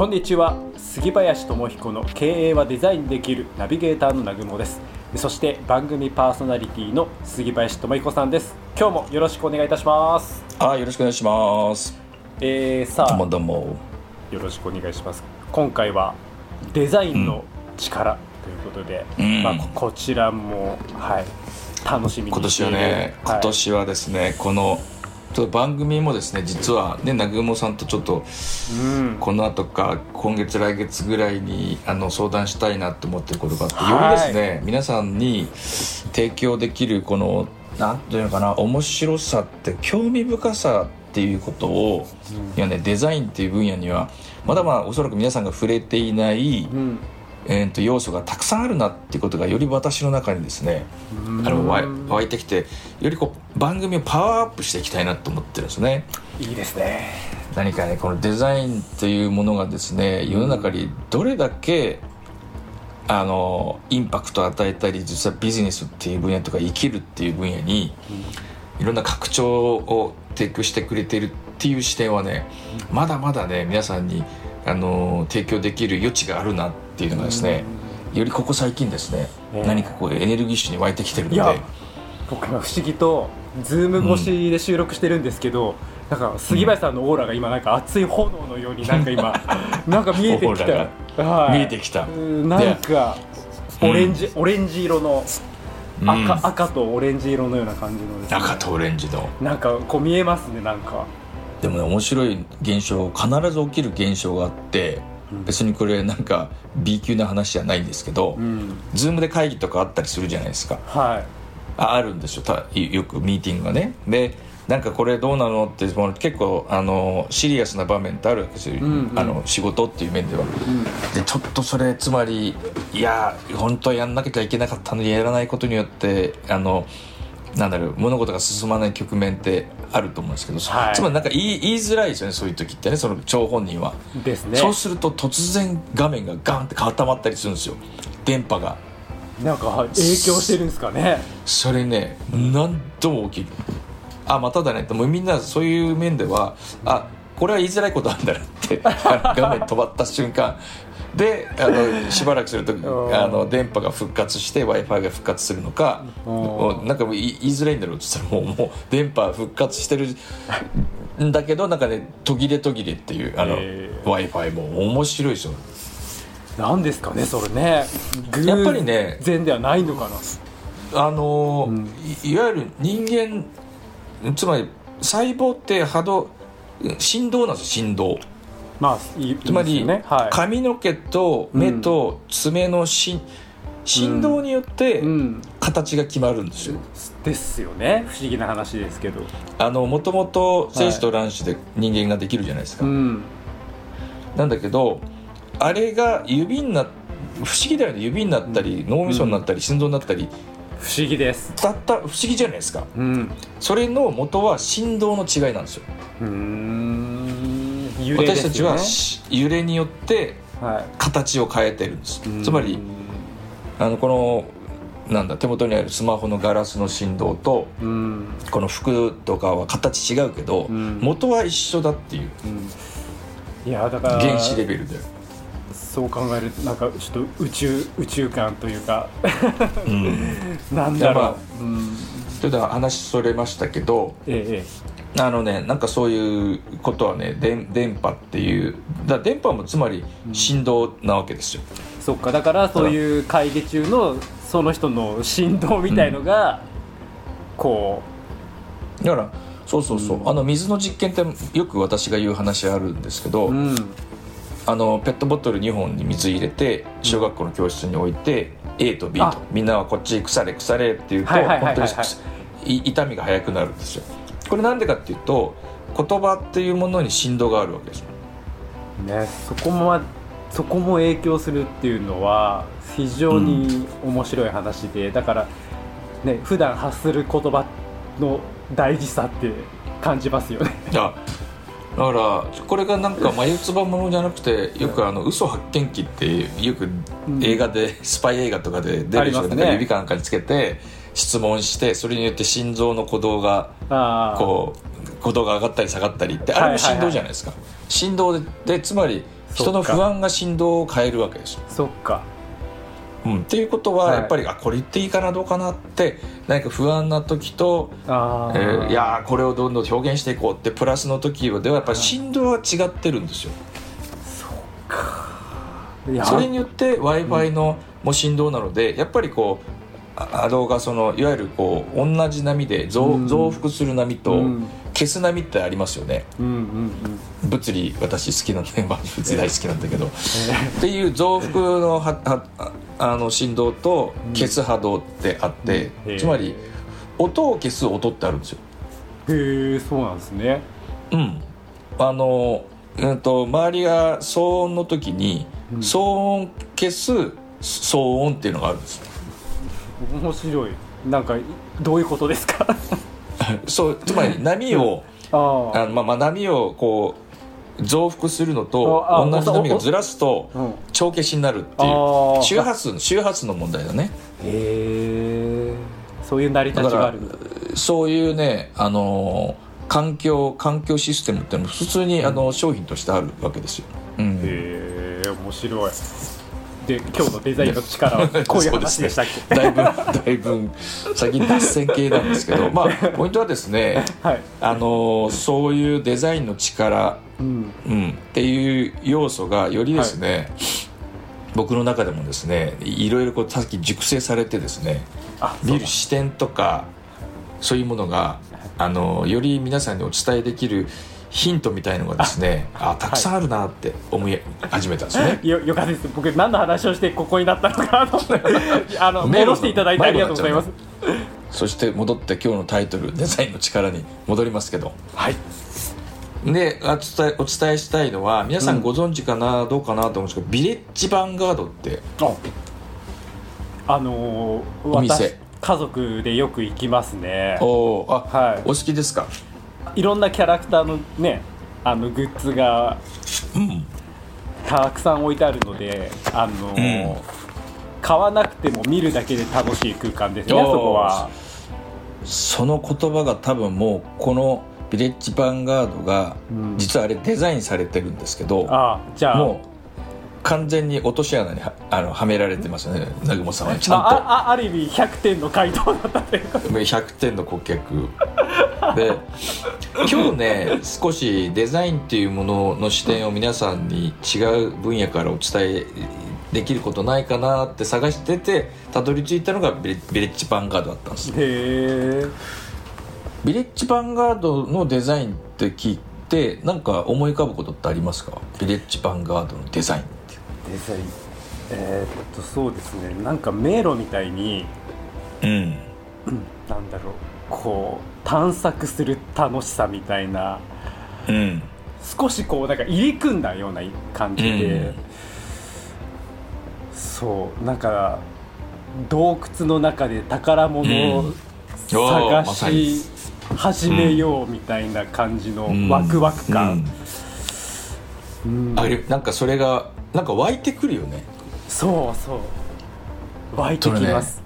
こんにちは。杉林智彦の経営はデザインできるナビゲーターの南雲です。そして番組パーソナリティの杉林智彦さんです。今日もよろしくお願いいたします。あよろしくお願いします。えー、さあどうもどうも。よろしくお願いします。今回はデザインの力ということで、うん。まあ、ここちらもはい楽しみに今年はね、はい。今年はですねこのちょっと番組もですね実はね南雲さんとちょっとうん。この後か今月来月ぐらいにあの相談したいなと思ってることがあって、はいよりですね皆さんに提供できるこのなんていうのかな面白さって興味深さっていうことを、いやねデザインっていう分野にはまだまだおそらく皆さんが触れていない、うんえー、と要素がたくさんあるなっていうことがより私の中にですねあの湧いてきてよりこう番組をパワーアップしていきたいなと思ってるんですね。いいですね。何かねこのデザインっていうものがですね世の中にどれだけあのインパクトを与えたり実はビジネスっていう分野とか生きるっていう分野にいろんな拡張を提供してくれてるっていう視点はねまだまだね皆さんにあの提供できる余地があるなっていうのがですねよりここ最近ですね、ね何かこうエネルギッシュに湧いてきてるので。僕今不思議とズーム越しで収録してるんですけど、なんか杉林さんのオーラが今なんか熱い炎のようになんか今 なんか見えてきた、はい、見えてきた。うんなんかオレンジ、オレンジ色の赤,、うん。赤とオレンジ色のような感じのね。赤とオレンジの。なんかこう見えますねなんか。でもね面白い現象必ず起きる現象があってうん別にこれなんか B 級な話じゃないんですけど、うん。ズームで会議とかあったりするじゃないですか。はい。ああるんですよ。たよくミーティングがね。でなんかこれどうなのってもう結構あのシリアスな場面ってあるわけですよ、うんうん。あの仕事っていう面では。うん。でちょっとそれつまりいや本当はやんなきゃいけなかったのにやらないことによってあのなんだろう物事が進まない局面ってあると思うんですけど、はい。つまりなんか言い言いづらいですよねそういう時ってねその張本人は、ですね。そうすると突然画面がガンって固まったりするんですよ。電波が。なんか影響してるんですかね。それね何度も起きる。あまただねってもうみんなそういう面ではあこれは言いづらいことなんだなって画面止まった瞬間であのしばらくするとん。あの電波が復活して w i f i が復活するのかなんかもう言いづらいんだろうって言ったらもうもう電波復活してるんだけどなんかね途切れ途切れっていうあの、へ w i f i も面白いですよなんですかねそれね。やっぱりね偶然ではないのかな。あのーうん。いいわゆる人間つまり細胞って波動振動なんですよ振動まあいいつまり、はい。髪の毛と目と爪のし振動によってうん。形が決まるんですよ、ですよね。不思議な話ですけど。あのもともと精子と卵子で人間ができるじゃないですか、うん。なんだけどあれが指にな不思議だよね。指になったり脳みそになったり心臓になったり。不思議です。たった不思議じゃないですか。うん。それの元は振動の違いなんですよ。うーん。揺れですよね。私たちはし揺れによっては形を変えてるんです。いつまりあのこのなんだ手元にあるスマホのガラスの振動とうん。この服とかは形違うけど、うん。元は一緒だっていううん。いやだから原子レベルで、そう考えるとなんかちょっと宇宙宇宙観というかうん、なんだろう、うん、それでは話それましたけどええあのねなんかそういうことはね電電波っていうだ電波もつまり振動なわけですよ、ええそっかだからそういう会議中のその人の振動みたいのが、こだからそうそうそう、うん。あの水の実験ってよく私が言う話あるんですけど、ううん。あのペットボトル2本に水入れて小学校の教室に置いて A と B と。あ。みんなはこっち腐れ腐れって言うとはいはいはい本はい。当にい痛みが速くなるんですよこれなんでかっていうと言葉っていうものに振動があるわけです。ねそこもまそこも影響するっていうのは非常に面白い話で、だからね普段発する言葉の大事さって感じますよね。だだからこれがなんか眉唾ものじゃなくてよくあの嘘発見器ってよく映画で、スパイ映画とかで出る人が指かなんかにつけて質問してそれによって心臓の鼓動がああこう鼓動が上がったり下がったりってあれも振動じゃないですか、振動ででつまり人の不安が振動を変えるわけですよ。そっか。うん、っていうことははい。やっぱり、あこれ言っていいかなどうかなって何か不安な時と、あえーーいやーこれをどんどん表現していこうってプラスの時ではやっぱり振動は違ってるんですよ。いや。それによって w i f i のもう振動なのでやっぱりこうあ波動がそのいわゆるこう同じ波で増,、うん。増幅する波とうん。消す波ってありますよね。うんうんうん。物理私好きなんで、まあ、物理大好きなんだけど、えっていう増幅のははああの振動と消す波動ってあって、うん。つまり音を消す音ってあるんですよ。ー。へえそうなんですね。うん、あの、うん、と周りが騒音の時に、うん。騒音消す騒音っていうのがあるんです。よ面白い。なんかどういうことですか？そうつまり波を、ああ。あのまあ、まあ波をこう増幅するのと同じ波がずらすとうん。帳消しになるっていあうー周波数周波数の問題だね。へえ。そういう成り立ちがある。んだそういうねあの環境環境システムっていうのも普通にあの商品としてあるわけですよ、うん、へえ面白いで今日のデザインの力は こういう話でしたっけ、だいぶだいぶ最近脱線系なんですけど まあポイントはですねはい。あのそういうデザインの力、うん。うん、っていう要素がよりですね、僕の中でもですねいろいろこうさっき熟成されてですねあ見る視点とかそういうものがあのより皆さんにお伝えできるヒントみたいのがですねあたくさんあるなって思い始めたんですね。よよかったです。僕何の話をしてここになったのかなと。あの戻していただいてありがとうございます。そして戻って今日のタイトル「デザインの力」に戻りますけど。はい。でお伝えお伝えしたいのは皆さんご存知かな、どうかなと思うんですけどビレッジヴァンガードってああのー、お店。私家族でよく行きますね。おーあ、はい。お好きですか？いろんなキャラクターのねあのグッズがうんたくさん置いてあるのであのー買わなくても見るだけで楽しい空間ですねそこは。その言葉が多分もうこのビレッジヴァンガードが、うん。実はあれデザインされてるんですけどああじゃあ。もう完全に落とし穴にはあのはめられてますよね南雲さんはちまあ、ゃんと。ああある意味100点の回答だったというか100 点の顧客で今日ね少しデザインっていうものの視点を皆さんに違う分野からお伝えできることないかなって探しててたどり着いたのがビレッジヴァンガードだったんですへえビレッジヴァンガードのデザインって聞いてなんか思い浮かぶことってありますか？ビレッジヴァンガードのデザインって。デザイン。えーっとそうですね。なんか迷路みたいにうん。なんだろう。こう探索する楽しさみたいなうん。少しこうなんか入り組んだような感じで、うん。そうなんか洞窟の中で宝物をうん。探し始めようみたいな感じのうん。ワクワクうん。感、うん。あれなんかそれがなんか湧いてくるよね。そうそう。湧いてきます、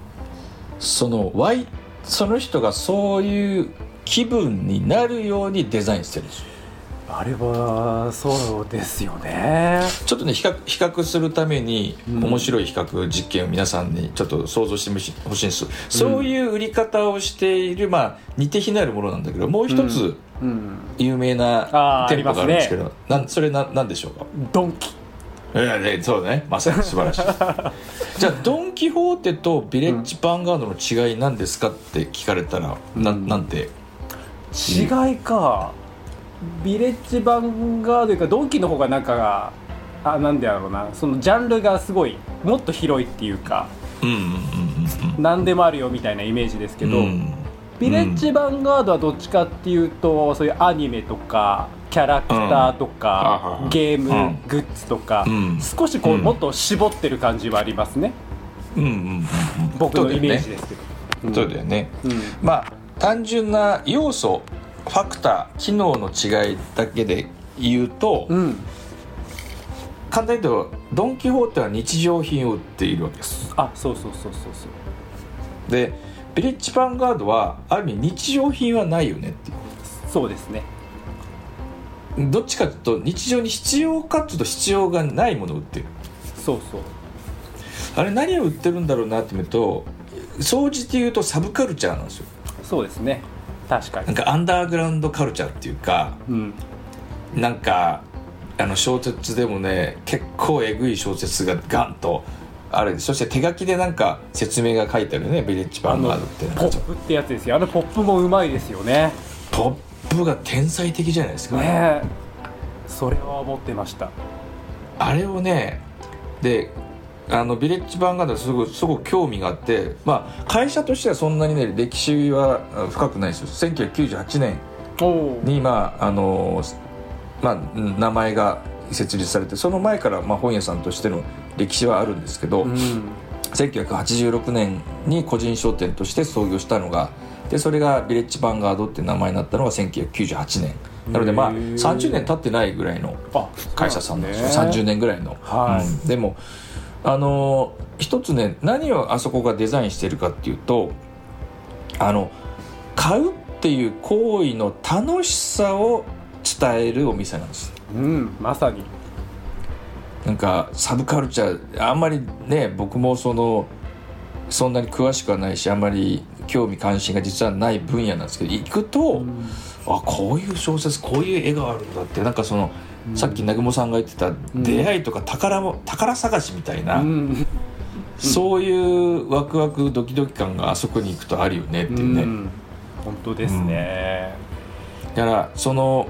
その湧いその人がそういう気分になるようにデザインしてるんですよ。あれはそうですよね。ちょっとね比較比較するためにうん。面白い比較実験を皆さんにちょっと想像してほしいんです、そういう売り方をしているまあ似て非なるものなんだけどもう一つうん。有名な店舗があるんですけあど、なんそれななんでしょうか？ドンキねそうだね。まさに素晴らしい。じゃあドン・キホーテとビレッジ・ヴァンガードの違いなんですかって聞かれたら、なうん。なんて違いか。ビレッジヴァンガードいうかドンキの方がなんかあなんでやろうな。そのジャンルがすごいもっと広いっていうか。うんうんうんうん何でもあるよみたいなイメージですけど、うん。ビレッジヴァンガードはどっちかっていうとそういうアニメとかキャラクターとか、うん。ゲーム、うん。グッズとか、うん。少しこう、うん。もっと絞ってる感じはありますね。うんうん僕のイメージですけど。そうだよね、うん。まあ単純な要素ファクター機能の違いだけで言うと、うん。簡単に言うとドン・キホーテは日常品を売っているわけです。あそうそうそうそうそう。でビレッジ・ヴァンガードはある意味日常品はないよねっていうそうですねどっちかというと日常に必要かっていうと必要がないものを売ってる。そうそう。あれ何を売ってるんだろうなって見ると総じて言うとサブカルチャーなんですよ。そうですね。確かに。なんかアンダーグラウンドカルチャーっていうかうん。なんかあの小説でもね結構えぐい小説がガンとあるそして手書きでなんか説明が書いてあるね。ビレッジヴァンガードってポップってやつですよ。あのポップもうまいですよね。ポップが天才的じゃないですか、ねえ。それは思ってました。あれをねであのビレッジヴァンガードはすごくすごく興味があって、まあ、会社としてはそんなにね歴史はあ深くないですよ。1998年に、まああのまあ、うん名前が設立されてその前から、まあ、本屋さんとしての歴史はあるんですけど、うん。1986年に個人商店として創業したのがでそれがビレッジヴァンガードって名前になったのが1998年。なのでまあへー。30年経ってないぐらいのあ会社さんなんですよ、そうなん30年ぐらいの、はい。うん。でもあの一つね何をあそこがデザインしてるかっていうとあの買うっていう行為の楽しさを伝えるお店なんです。うんまさに。なんかサブカルチャーあんまりね僕もそのそんなに詳しくはないしあんまり興味関心が実はない分野なんですけど行くと、あこういう小説こういう絵があるんだってなんかその、さっき南雲さんが言ってた出会いとか宝も宝探しみたいな、うん。そういうワクワクドキドキ感があそこに行くとあるよねっていうね、うん。本当ですね、だからその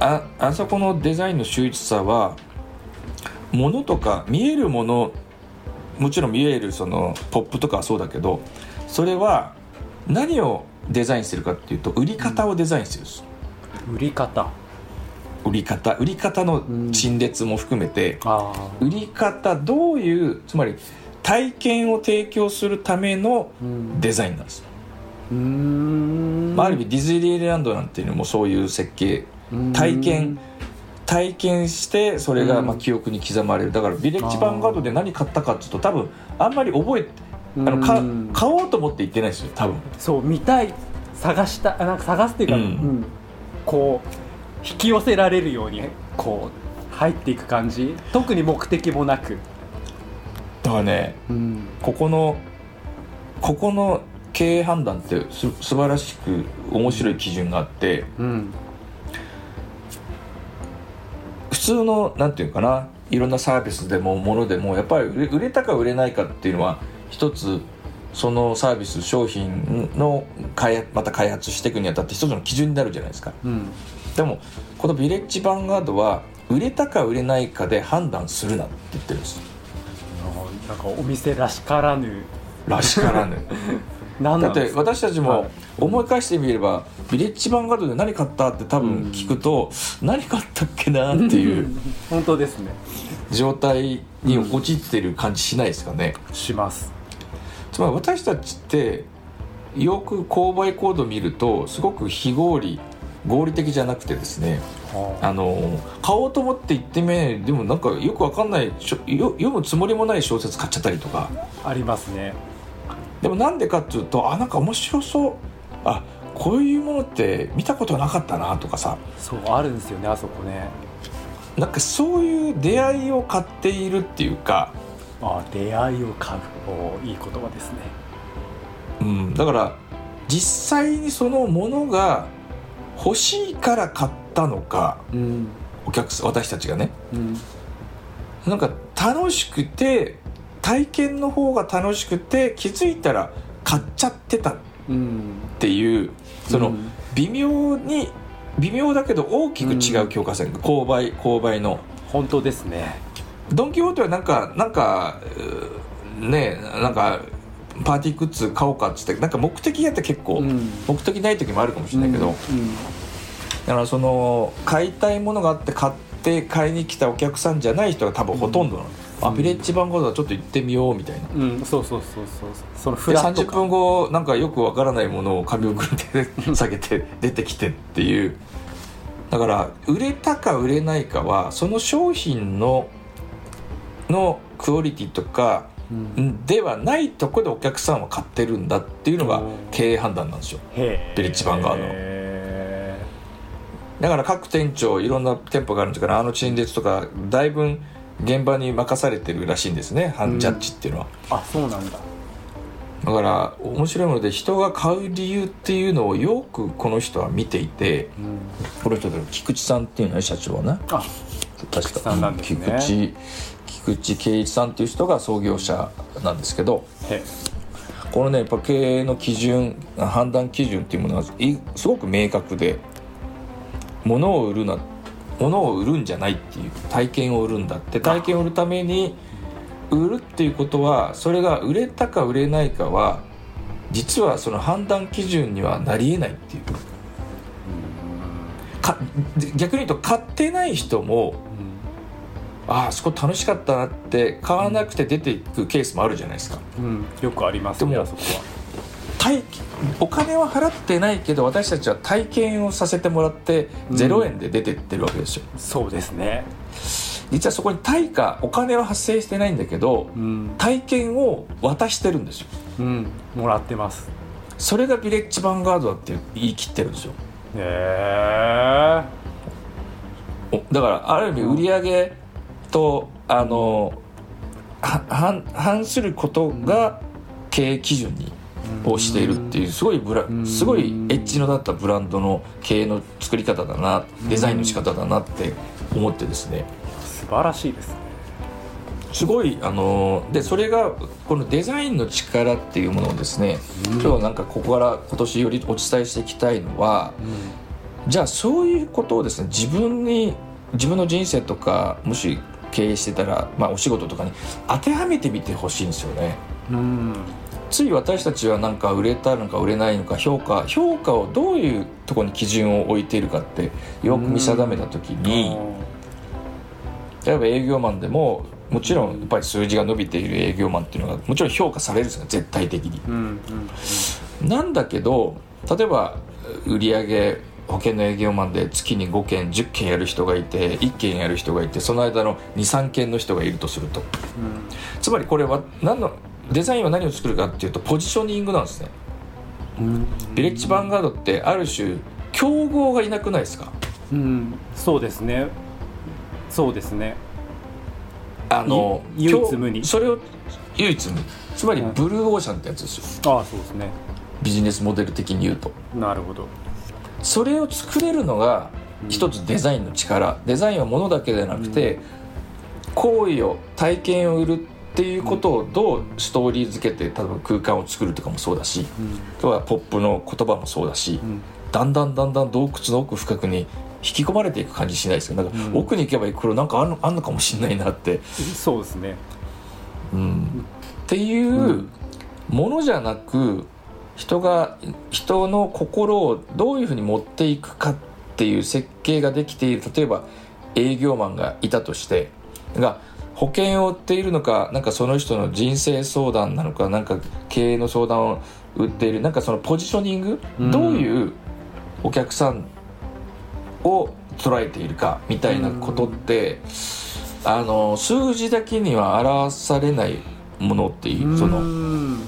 ああそこのデザインの秀逸さはものとか見えるものもちろん見えるそのポップとかはそうだけどそれは何をデザインしてるかっていうと売り方をデザインしてるんです、売り方。売り方。売り方の陳列も含めて、あ売り方どういうつまり体験を提供するためのうん。デザインなんです、うーん。まあ、ある意味ディズニーランドなんていうのもそういう設計。体験体験してそれがうん。まあ記憶に刻まれる。だからビレッジヴァンガードで何買ったかっていうと多分あんまり覚えあのかうん買おうと思って行ってないですよ多分。そう見たい探したあなんか探すっていうか、うん。うん。こう引き寄せられるようにこう入っていく感じ。特に目的もなく、だからねうん、ここのここの経営判断ってす素晴らしく面白い基準があってうん。普通のなんていうかないろんなサービスでもものでもやっぱり売れたか売れないかっていうのは一つそのサービス商品の開発また開発していくにあたって一つの基準になるじゃないですか。うん。でもこのビレッジヴァンガードは売れたか売れないかで判断するなって言ってるんです。あなんかお店らしからぬ。らしからぬだって私たちもはい。思い返してみれば、ビレッジヴァンガードで何買ったって多分聞くと、何買ったっけなっていう 本当ですね。状態に陥ってる感じしないですかね、しますつまり私たちってよく購買コード見るとすごく非合理合理的じゃなくてですねあ。あの買おうと思って行ってみないでもなんかよくわかんないしょよ読むつもりもない小説買っちゃったりとか。ありますね。でもなんでかっていうとあなんか面白そう。あこういうものって見たことなかったなとかさ。そうあるんですよねあそこね。なんかそういう出会いを買っているっていうか、あ出会いを買う。おいい言葉ですね。うん、だから実際にそのものが欲しいから買ったのかうんお客さん私たちがね。うん。なんか楽しくて体験の方が楽しくて気づいたら買っちゃってた。っうん。ていうそのうん。微妙に微妙だけど大きく違う境界線、購買購買の。本当ですねドン・キホーテはなんかなんかねなんかパーティーグッズ買おうかっつってなんか目的やって結構、うん。目的ない時もあるかもしれないけど、うんだからその買いたいものがあって買って買いに来たお客さんじゃない人が多分ほとんどなの、ビレッジ番号だちょっと行ってみようみたいな。うん、うん、そうそうそうそう。そのフで30ラット。感分後なんかよくわからないものを紙送りで 下げて出てきてっていう。だから売れたか売れないかはその商品ののクオリティとかうん。ではないところでお客さんは買ってるんだっていうのがうん経営判断なんですよ。へビレッジヴァンガードの。へだから各店長いろんな店舗があるんですからあの陳列とかだいぶ現場に任されてるらしいんですね、うん。ジャッジっていうのは。あそうなんだ。だから面白いもので人が買う理由っていうのをよくこの人は見ていてうん。この人で菊池さんっていうのね社長はね。あ確菊池さんなんですね。菊池菊池圭一さんっていう人が創業者なんですけどへこのねやっぱ経営の基準判断基準っていうものがいすごく明確で物を売るな物を売るんじゃないっていう体験を売るんだって。体験を売るために売るっていうことはそれが売れたか売れないかは実はその判断基準にはなりえないっていう。か逆に言うと買ってない人もああそこ楽しかったなって買わなくて出ていくケースもあるじゃないですか。うん、うん、よくありますねでもあそこは。体お金は払ってないけど私たちは体験をさせてもらってうん。0円で出てってるわけですよ、そうですね。実はそこに対価お金は発生してないんだけどうん、体験を渡してるんですよ。うん、もらってます。それがビレッジヴァンガードだって言い切ってるんですよ。へえおだからある意味売り上げとあのは反反することが経営基準にをしているっていうすごいブラん。すごいエッジのだったブランドの経営の作り方だなデザインの仕方だなって思ってですね。素晴らしいですね。すごいあのでそれがこのデザインの力っていうものをですねうん。今日なんかここから今年よりお伝えしていきたいのはじゃあそういうことをですね自分に自分の人生とかもし経営してたら、まあ、お仕事とかに当てはめてみてほしいんですよね。うんつい私たちはなんか売れたのか売れないのか評価評価をどういうところに基準を置いているかってよく見定めた時に例えば営業マンでももちろんやっぱり数字が伸びている営業マンっていうのがもちろん評価されるんですよ絶対的に。なんだけど例えば売上保険の営業マンで月に5件10件やる人がいて1件やる人がいてその間の23件の人がいるとすると。つまりこれは何のデザインは何を作るかっていうとポジショニングなんですね。うん。ビレッジヴァンガードってある種競合がいなくないですか？うん。そうですね。そうですね。あのい唯一無二。競それを唯一無二。つまりうんブルーオーシャンってやつですよ。ああそうですね。ビジネスモデル的に言うと。なるほどそれを作れるのが一つデザインの力。デザインはものだけでなくて、行為を体験を売るっていうことをどうストーリー付けて例えば空間を作るとかもそうだしうん。あとはポップの言葉もそうだし、うん。だんだんだんだん洞窟の奥深くに引き込まれていく感じしないですか？なんかうん。奥に行けばこれなんかあんのあんのかもしれないなって、そうですね。うん、っていうものじゃなく人が人の心をどういうふうに持っていくかっていう設計ができている例えば営業マンがいたとしてが保険を売っているのかなんかその人の人生相談なのかなんか経営の相談を売っているなんかそのポジショニング、うん。どういうお客さんを捉えているかみたいなことって、あの数字だけには表されないものっていうそのうん。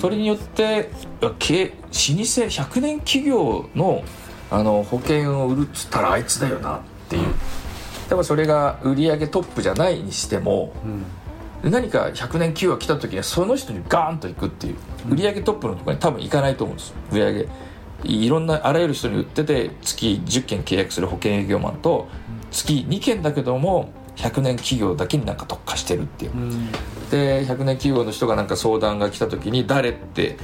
それによってけ老舗100年企業のあの保険を売るっつったらあいつだよなっていう。それが売り上げトップじゃないにしてもうん何か100年企業が来た時にはその人にガーンと行くっていう。売り上げトップのところに多分行かないと思うんですよ。売り上げいろんなあらゆる人に売ってて月10件契約する保険営業マンと月2件だけども100年企業だけになんか特化してるっていう。うん。で100年企業の人がなんか相談が来た時に誰って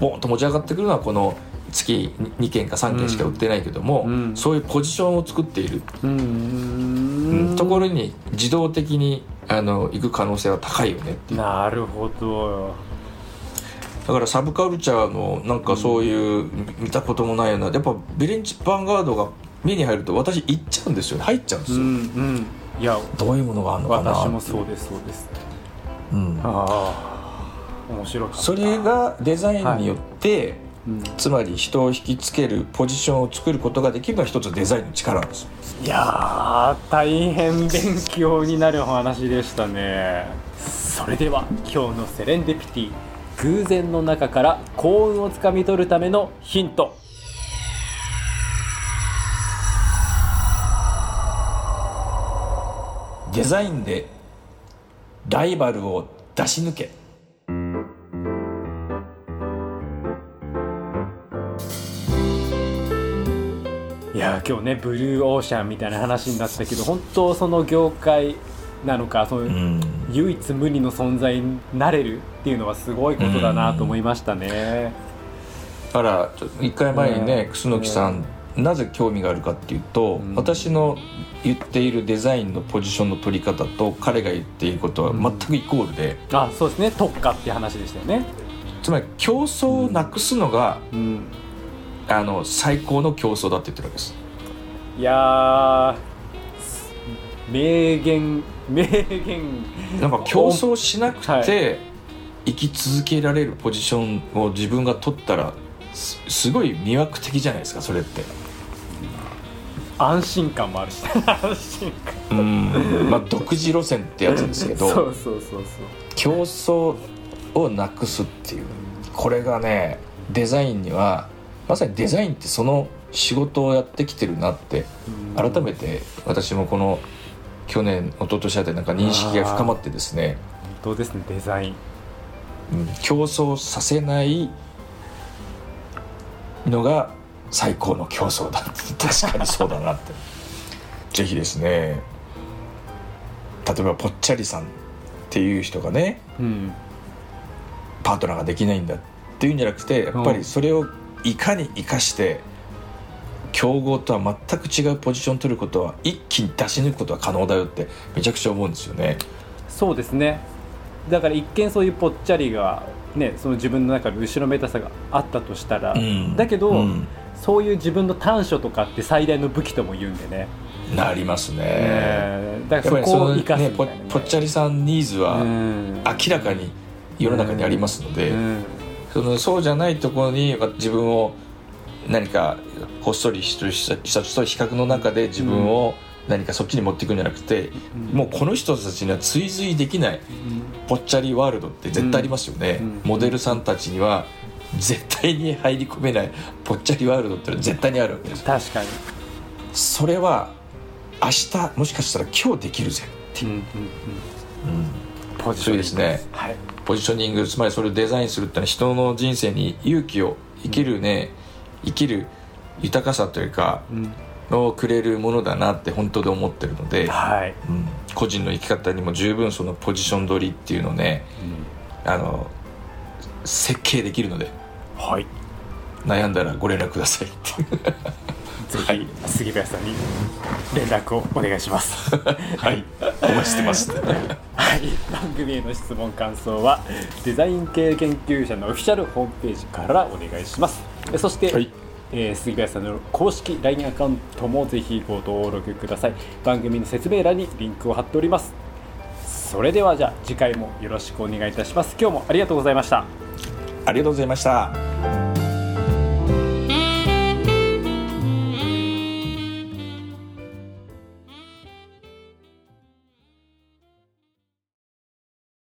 ボーンと持ち上がってくるのはこの月2件か3件しか売ってないけども、うん。そういうポジションを作っている、うん。ところに自動的にあの行く可能性は高いよねっていう。なるほど。だからサブカルチャーのなんかそういう見たこともないようなやっぱビレッジヴァンガードが目に入ると私行っちゃうんですよ入っちゃうんですよ、うん。うんいやどういうものがあるのかな私もそうですそうです。うん、ああ面白かった。それがデザインによって、うん。つまり人を引きつけるポジションを作ることができるのは一つデザインの力なんですいやー大変勉強になるお話でしたね。それでは今日のセレンディピティ偶然の中から幸運をつかみ取るためのヒントデザインでライバルを出し抜け。いや今日ねブルーオーシャンみたいな話になったけど本当その業界なのかそのうん。唯一無二の存在になれるっていうのはすごいことだなと思いましたね。だからちょ一回前にねうん楠木さんなぜ興味があるかっていうと、うん。私の言っているデザインのポジションの取り方と彼が言っていることは全くイコールで、あそうですね。特化って話でしたよね。つまり競争をなくすのが、うん、あの最高の競争だって言ってるわけです。いやー名言名言。なんか競争しなくはて生き続けられるポジションを自分が取ったらすすごい魅惑的じゃないですかそれって安心感もあるし 安心感。うん。まあ独自路線ってやつですけど そうそうそうそう。競争をなくすっていう。これがねデザインにはまさにデザインってその仕事をやってきてるなってうん。改めて私もこの去年一昨年あたりなんか認識が深まってですね。本当ですねデザイン。うん。競争させないのが最高の競争だ。確かにそうだなって。ぜひですね。例えばぽっちゃりさんっていう人がねうん。パートナーができないんだっていうんじゃなくてやっぱりそれをいかに生かして競合とは全く違うポジションを取ることは一気に出し抜くことは可能だよってめちゃくちゃ思うんですよね。そうですね。だから一見そういうぽっちゃりがねその自分の中で後ろめたさがあったとしたら、うん。だけど、うんそういう自分の短所とかって最大の武器とも言うんでね、なりますね。えーだからそこを生かすね。ぽっちゃりさんニーズはうん。明らかに世の中にありますので、うん。そのそうじゃないところに自分を何かほっそりした人たちと比較の中で自分を何かそっちに持っていくんじゃなくて、うん。もうこの人たちには追随できないぽっちゃりワールドって絶対ありますよね、うん。モデルさんたちには絶対に入り込めないぽっちゃりワールドってのは絶対にあるわけです確かに、それは明日もしかしたら今日できるぜ、う。んうんうん、うん。ポジションそうですね。はい。ポジショニングつまりそれをデザインするってのは人の人生に勇気を生きるね、生きる豊かさというかうん、をくれるものだなって本当で思ってるので、はい、うん。個人の生き方にも十分そのポジション取りっていうのをねあの設計できるのではい。悩んだらご連絡くださいって。ぜひ杉林さんに連絡をお願いします。はい。お待ちしてますはい、番組への質問感想はデザイン系研究者のオフィシャルホームページからお願いします。えそして、はい。えー杉林さんの公式 LINE アカウントもぜひご登録ください。番組の説明欄にリンクを貼っております。それではじゃあ次回もよろしくお願いいたします。今日もありがとうございましたありがとうございました。